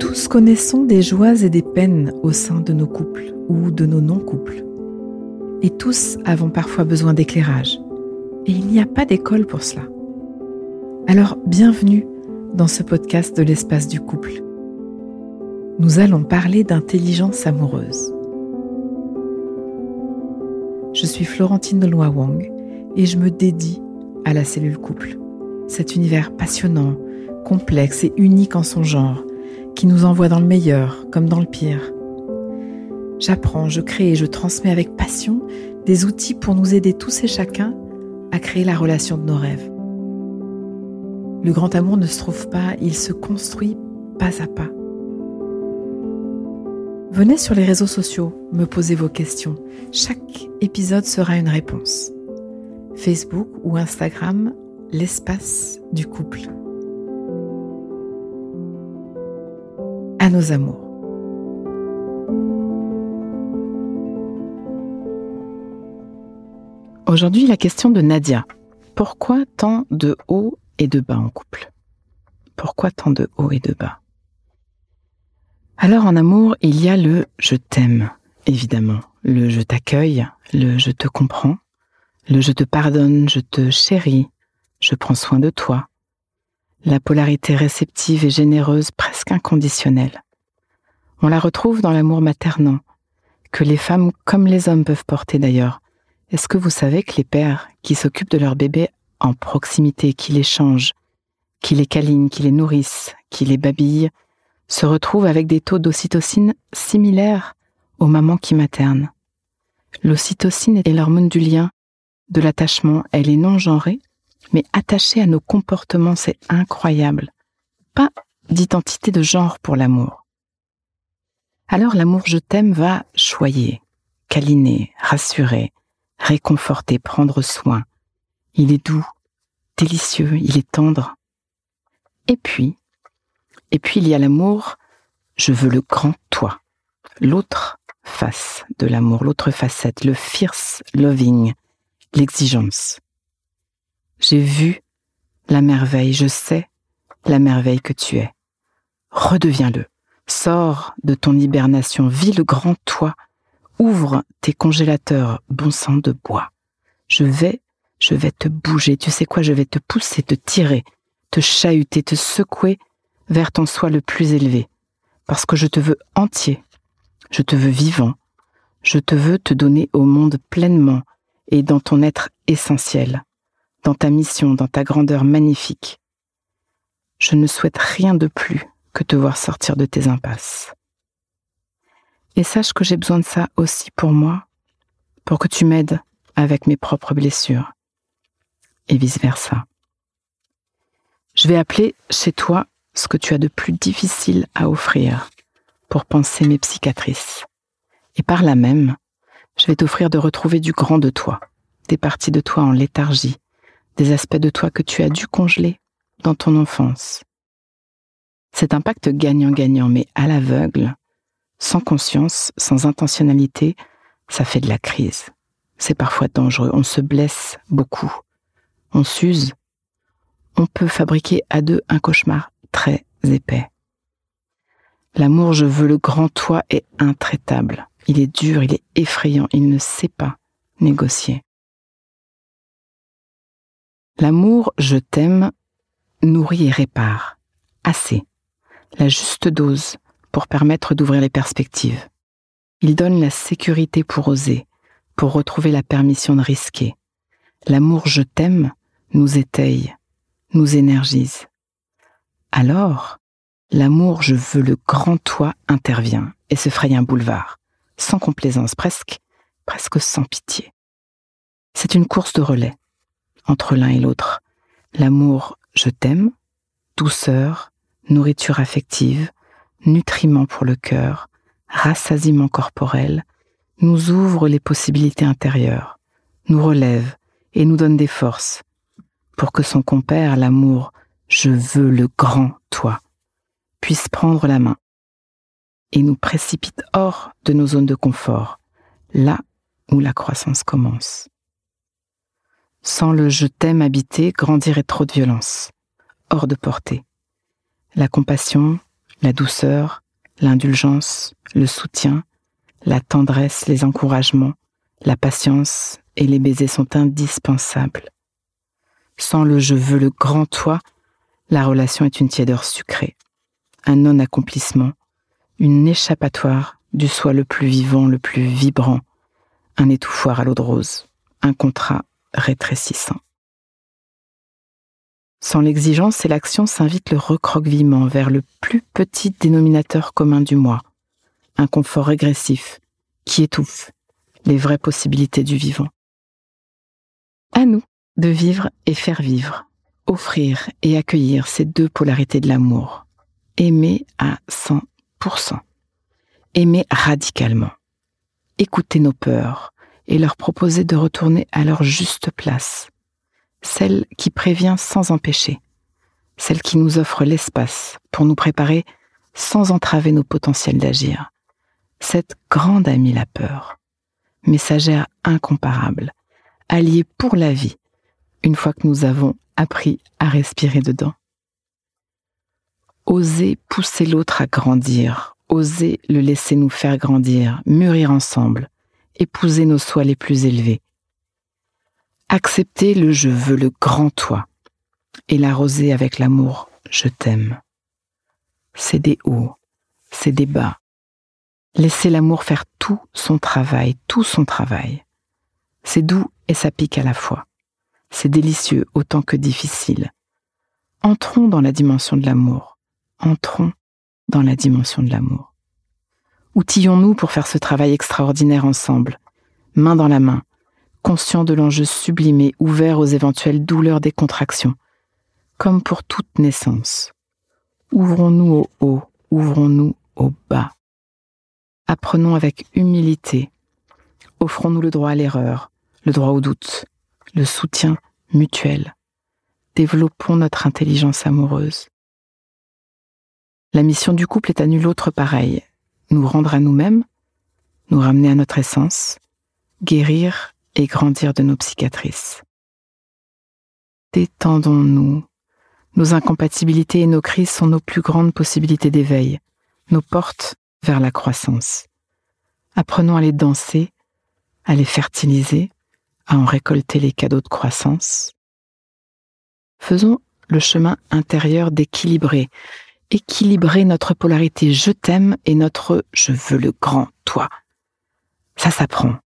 Tous connaissons des joies et des peines au sein de nos couples ou de nos non-couples. Et tous avons parfois besoin d'éclairage. Et il n'y a pas d'école pour cela. Alors bienvenue dans ce podcast de l'espace du couple. Nous allons parler d'intelligence amoureuse. Je suis Florentine de Wang et je me dédie à la cellule couple. Cet univers passionnant, complexe et unique en son genre, qui nous envoie dans le meilleur comme dans le pire. J'apprends, je crée et je transmets avec passion des outils pour nous aider tous et chacun à créer la relation de nos rêves. Le grand amour ne se trouve pas, il se construit pas à pas. Venez sur les réseaux sociaux, me poser vos questions. Chaque épisode sera une réponse. Facebook ou Instagram, l'espace du couple. À nos amours. Aujourd'hui, la question de Nadia. Pourquoi tant de hauts et de bas en couple? Pourquoi tant de hauts et de bas? Alors en amour, il y a le je t'aime, évidemment, le je t'accueille, le je te comprends, le je te pardonne, je te chéris, je prends soin de toi, la polarité réceptive et généreuse presque inconditionnelle. On la retrouve dans l'amour maternant, que les femmes comme les hommes peuvent porter d'ailleurs. Est-ce que vous savez que les pères qui s'occupent de leurs bébés en proximité, qui les changent, qui les câlinent, qui les nourrissent, qui les babillent, se retrouvent avec des taux d'ocytocine similaires aux mamans qui maternent? L'ocytocine est l'hormone du lien, de l'attachement. Elle est non genrée, mais attachée à nos comportements, c'est incroyable. Pas d'identité de genre pour l'amour. Alors l'amour je t'aime va choyer, câliner, rassurer, réconforter, prendre soin. Il est doux, délicieux, il est tendre. Et puis, et puis il y a l'amour, je veux le grand toi, l'autre face de l'amour, l'autre facette, le fierce loving, l'exigence. J'ai vu la merveille, je sais la merveille que tu es. Redeviens-le. Sors de ton hibernation, vis le grand toi. Ouvre tes congélateurs, bon sang de bois. Je vais, je vais te bouger. Tu sais quoi, je vais te pousser, te tirer, te chahuter, te secouer vers ton soi le plus élevé. Parce que je te veux entier. Je te veux vivant. Je te veux te donner au monde pleinement et dans ton être essentiel, dans ta mission, dans ta grandeur magnifique. Je ne souhaite rien de plus que te voir sortir de tes impasses. Et sache que j'ai besoin de ça aussi pour moi, pour que tu m'aides avec mes propres blessures, et vice-versa. Je vais appeler chez toi ce que tu as de plus difficile à offrir pour penser mes psychiatrices. Et par là même, je vais t'offrir de retrouver du grand de toi, des parties de toi en léthargie, des aspects de toi que tu as dû congeler dans ton enfance. C'est un pacte gagnant-gagnant, mais à l'aveugle, sans conscience, sans intentionnalité, ça fait de la crise. C'est parfois dangereux, on se blesse beaucoup, on s'use, on peut fabriquer à deux un cauchemar très épais. L'amour, je veux le grand toi, est intraitable. Il est dur, il est effrayant, il ne sait pas négocier. L'amour, je t'aime, nourrit et répare. Assez. La juste dose pour permettre d'ouvrir les perspectives. Il donne la sécurité pour oser, pour retrouver la permission de risquer. L'amour je t'aime nous étaye, nous énergise. Alors, l'amour je veux le grand toi intervient et se fraye un boulevard sans complaisance, presque, presque sans pitié. C'est une course de relais entre l'un et l'autre. L'amour, je t'aime, douceur, nourriture affective, nutriment pour le cœur, rassasiement corporel, nous ouvre les possibilités intérieures, nous relève et nous donne des forces. Pour que son compère, l'amour, je veux le grand toi, puisse prendre la main et nous précipite hors de nos zones de confort, là où la croissance commence. Sans le je t'aime habité, grandirait trop de violence, hors de portée, la compassion, la douceur, l'indulgence, le soutien, la tendresse, les encouragements, la patience et les baisers sont indispensables. Sans le je veux le grand toi, la relation est une tièdeur sucrée, un non-accomplissement, une échappatoire du soi le plus vivant, le plus vibrant, un étouffoir à l'eau de rose, un contrat rétrécissant. Sans l'exigence et l'action s'invite le recroquevillement vers le plus petit dénominateur commun du moi, un confort régressif qui étouffe les vraies possibilités du vivant. À nous de vivre et faire vivre, offrir et accueillir ces deux polarités de l'amour, aimer à 100%, aimer radicalement, écouter nos peurs et leur proposer de retourner à leur juste place, celle qui prévient sans empêcher, celle qui nous offre l'espace pour nous préparer sans entraver nos potentiels d'agir. Cette grande amie la peur, messagère incomparable, alliée pour la vie, une fois que nous avons appris à respirer dedans. Oser pousser l'autre à grandir, oser le laisser nous faire grandir, mûrir ensemble, épouser nos soins les plus élevés, Accepter le je veux, le grand toi, et l'arroser avec l'amour je t'aime. C'est des hauts, c'est des bas. Laisser l'amour faire tout son travail, tout son travail. C'est doux et ça pique à la fois. C'est délicieux autant que difficile. Entrons dans la dimension de l'amour. Entrons dans la dimension de l'amour. Outillons-nous pour faire ce travail extraordinaire ensemble, main dans la main, conscient de l'enjeu sublimé, ouvert aux éventuelles douleurs des contractions, comme pour toute naissance. Ouvrons-nous au haut, ouvrons-nous au bas. Apprenons avec humilité. Offrons-nous le droit à l'erreur, le droit au doute, le soutien mutuel. Développons notre intelligence amoureuse. La mission du couple est à nul autre pareil. Nous rendre à nous-mêmes, nous ramener à notre essence, guérir et grandir de nos psychiatrices. Détendons-nous. Nos incompatibilités et nos crises sont nos plus grandes possibilités d'éveil, nos portes vers la croissance. Apprenons à les danser, à les fertiliser, à en récolter les cadeaux de croissance. Faisons le chemin intérieur d'équilibrer, équilibrer notre polarité je t'aime et notre je veux le grand toi. Ça s'apprend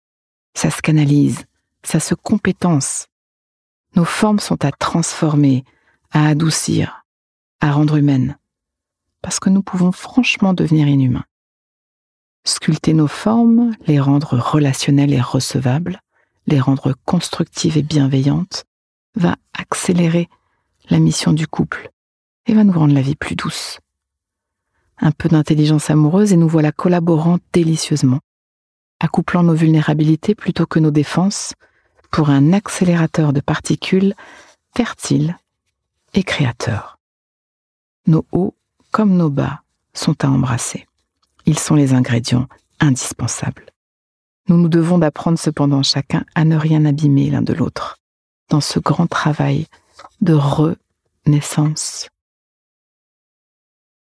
ça se canalise, ça se compétence. Nos formes sont à transformer, à adoucir, à rendre humaines, parce que nous pouvons franchement devenir inhumains. Sculpter nos formes, les rendre relationnelles et recevables, les rendre constructives et bienveillantes, va accélérer la mission du couple et va nous rendre la vie plus douce. Un peu d'intelligence amoureuse et nous voilà collaborant délicieusement accouplant nos vulnérabilités plutôt que nos défenses pour un accélérateur de particules fertile et créateur. Nos hauts comme nos bas sont à embrasser. Ils sont les ingrédients indispensables. Nous nous devons d'apprendre cependant chacun à ne rien abîmer l'un de l'autre dans ce grand travail de renaissance.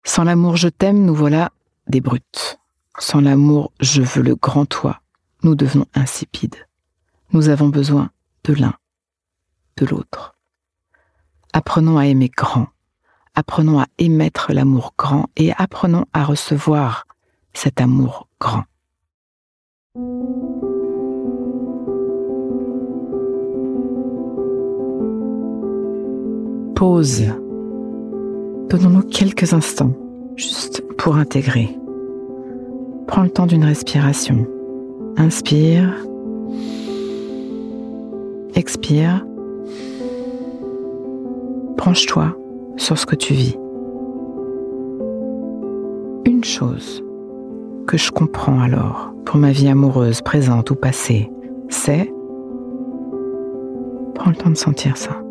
Sans l'amour je t'aime, nous voilà des brutes. Sans l'amour, je veux le grand toi, nous devenons insipides. Nous avons besoin de l'un, de l'autre. Apprenons à aimer grand, apprenons à émettre l'amour grand et apprenons à recevoir cet amour grand. Pause. Donnons-nous quelques instants, juste pour intégrer Prends le temps d'une respiration. Inspire. Expire. Branche-toi sur ce que tu vis. Une chose que je comprends alors pour ma vie amoureuse, présente ou passée, c'est... Prends le temps de sentir ça.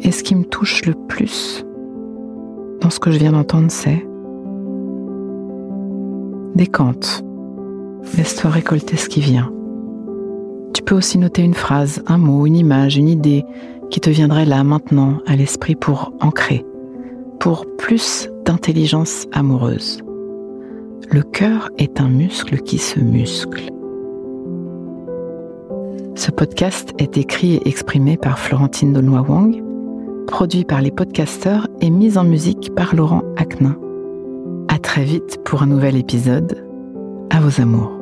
Et ce qui me touche le plus dans ce que je viens d'entendre, c'est Décante. Laisse-toi récolter ce qui vient. Tu peux aussi noter une phrase, un mot, une image, une idée qui te viendrait là maintenant à l'esprit pour ancrer, pour plus d'intelligence amoureuse. Le cœur est un muscle qui se muscle. Ce podcast est écrit et exprimé par Florentine Donois Wang, produit par les podcasteurs et mis en musique par Laurent Aknin. À très vite pour un nouvel épisode. À vos amours.